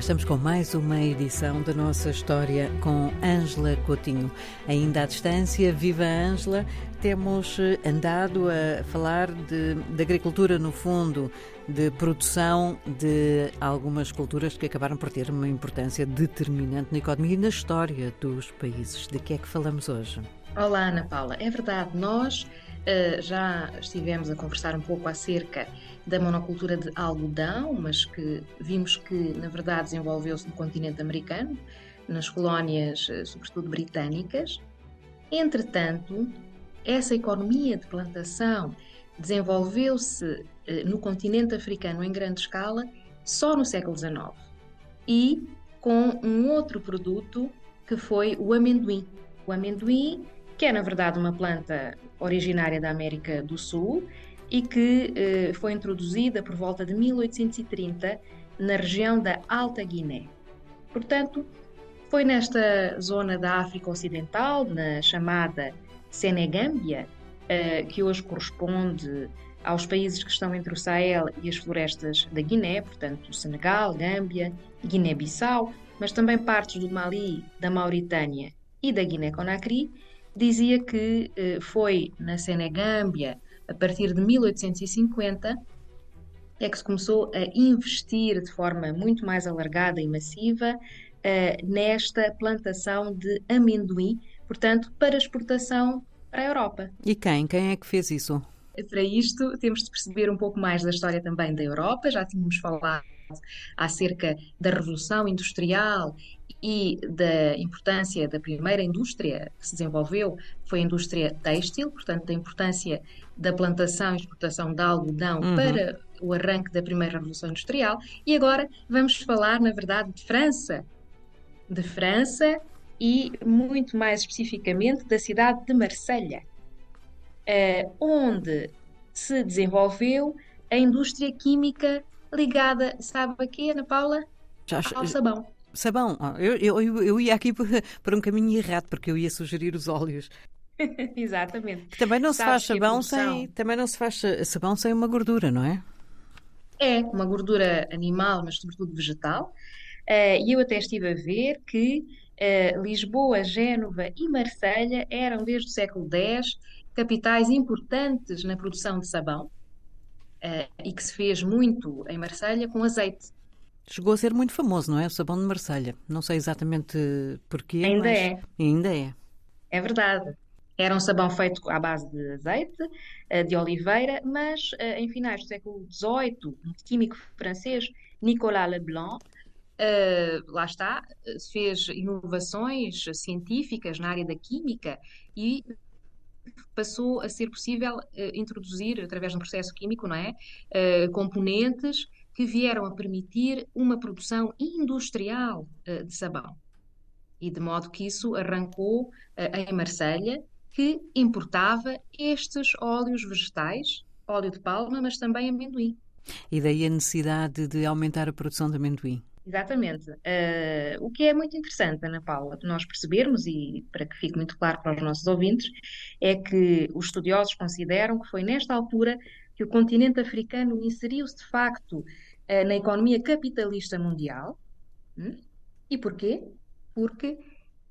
estamos com mais uma edição da nossa história com Ângela Coutinho. Ainda à distância, viva Ângela, temos eh, andado a falar de, de, agricultura no fundo, de produção de algumas culturas que acabaram por ter uma importância determinante na economia e na história dos países. De que é que falamos hoje? Olá, Ana Paula. É verdade, nós já estivemos a conversar um pouco acerca da monocultura de algodão, mas que vimos que, na verdade, desenvolveu-se no continente americano, nas colónias, uh, sobretudo britânicas. Entretanto, essa economia de plantação desenvolveu-se uh, no continente africano em grande escala só no século XIX e com um outro produto que foi o amendoim. O amendoim que é na verdade uma planta originária da América do Sul e que eh, foi introduzida por volta de 1830 na região da Alta Guiné. Portanto, foi nesta zona da África Ocidental, na chamada Senegâmbia, eh, que hoje corresponde aos países que estão entre o Sahel e as florestas da Guiné, portanto, Senegal, Gâmbia, Guiné-Bissau, mas também partes do Mali, da Mauritânia e da Guiné-Conakry, dizia que eh, foi na Senegâmbia, a partir de 1850, é que se começou a investir de forma muito mais alargada e massiva eh, nesta plantação de amendoim, portanto, para exportação para a Europa. E quem? Quem é que fez isso? Para isto, temos de perceber um pouco mais da história também da Europa. Já tínhamos falado acerca da Revolução Industrial e da importância da primeira indústria que se desenvolveu, foi a indústria têxtil, portanto, da importância da plantação e exportação de algodão uhum. para o arranque da primeira Revolução Industrial. E agora vamos falar, na verdade, de França. De França e, muito mais especificamente, da cidade de Marselha, onde se desenvolveu a indústria química ligada, sabe a quê, Ana Paula? Já, Ao sabão. Sabão, eu, eu, eu ia aqui por, um caminho errado, porque eu ia sugerir os óleos. Exatamente. Também não se faz sabão sem, também não se faz sabão sem uma gordura, não é? É, uma gordura animal, mas sobretudo vegetal. Eh, e eu até estive a ver que uh, Lisboa, Génova e Marselha eram, desde o século X, capitais importantes na produção de sabão uh, e que se fez muito em Marselha com azeite. Chegou a ser muito famoso, não é? O sabão de Marselha. Não sei exatamente porquê. Ainda mas... é. Ainda é. É verdade. Era um sabão feito à base de azeite, eh, de oliveira, mas eh, em finais do século XVIII, um químico francês, Nicolas Leblanc, lá está, fez inovações científicas na área da química e passou a ser possível uh, introduzir, através de um processo químico, não é? Uh, componentes que vieram a permitir uma produção industrial uh, de sabão. E de modo que isso arrancou em Marselha, que importava estes óleos vegetais, óleo de palma, mas também amendoim. E daí a necessidade de aumentar a produção de amendoim. Exatamente. Uh, o que é muito interessante, Ana Paula, nós percebermos, e para que fique muito claro para os nossos ouvintes, é que os estudiosos consideram que foi nesta altura que o continente africano inseriu-se de facto uh, na economia capitalista mundial. Hum? E porquê? Porque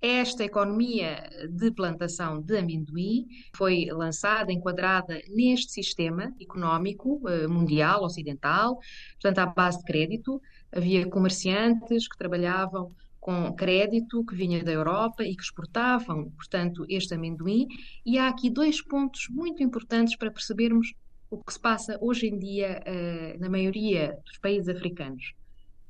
esta economia de plantação de amendoim foi lançada, enquadrada neste sistema económico uh, mundial, ocidental, portanto, à base de crédito. Havia comerciantes que trabalhavam com crédito que vinha da Europa e que exportavam, portanto, este amendoim. E há aqui dois pontos muito importantes para percebermos o que se passa hoje em dia uh, na maioria dos países africanos.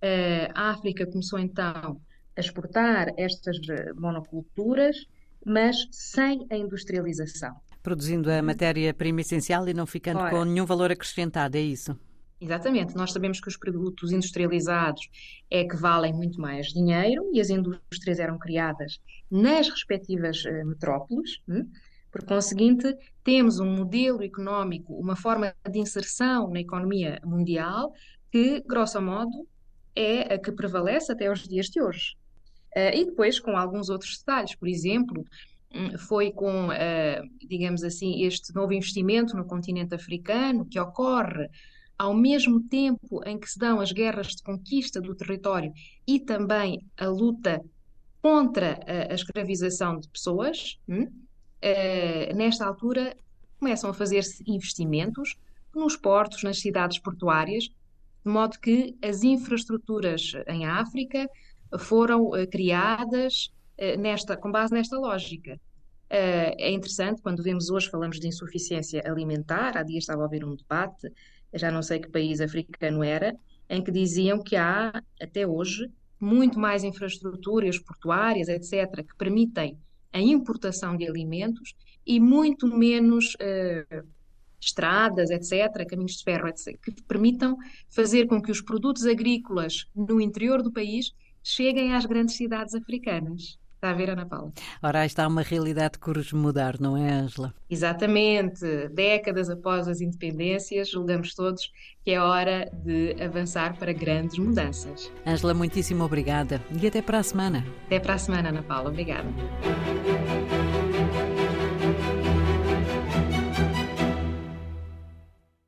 Uh, a África começou então a exportar estas eh, monoculturas, mas sem a industrialização. Produzindo a matéria-prima essencial e não ficando Ora, com nenhum valor acrescentado, é isso? Exatamente. Nós sabemos que os produtos industrializados é que valem muito mais dinheiro e as indústrias eram criadas nas respectivas metrópoles. Hum? Por conseguinte, temos um modelo económico, uma forma de inserção na economia mundial que, grosso modo, é a que prevalece até os dias de hoje. Uh, e depois com alguns outros detalhes, por exemplo, hum, foi com, uh, digamos assim, este novo investimento no continente africano que ocorre ao mesmo tempo em que se dão as guerras de conquista do território e também a luta contra a, a escravização de pessoas, hum, nesta altura começam a fazer-se investimentos nos portos, nas cidades portuárias, de modo que as infraestruturas em África foram uh, criadas uh, nesta, com base nesta lógica. é interessante quando vemos hoje, falamos de insuficiência alimentar, há dias estava a haver um debate, já não sei que país africano era, em que diziam que há, até hoje, muito mais infraestruturas portuárias, etc., que permitem a importação de alimentos e muito menos uh, estradas, etc., caminhos de ferro, etc., que permitam fazer com que os produtos agrícolas no interior do país cheguem às grandes cidades africanas. Está a ver, Ana Paula? Ora, está uma realidade que urge mudar, não é, Ângela? Exatamente. Décadas após as independências, julgamos todos que é hora de avançar para grandes mudanças. Ângela, muitíssimo obrigada e até para a semana. Até para a semana, Ana Paula. Obrigada.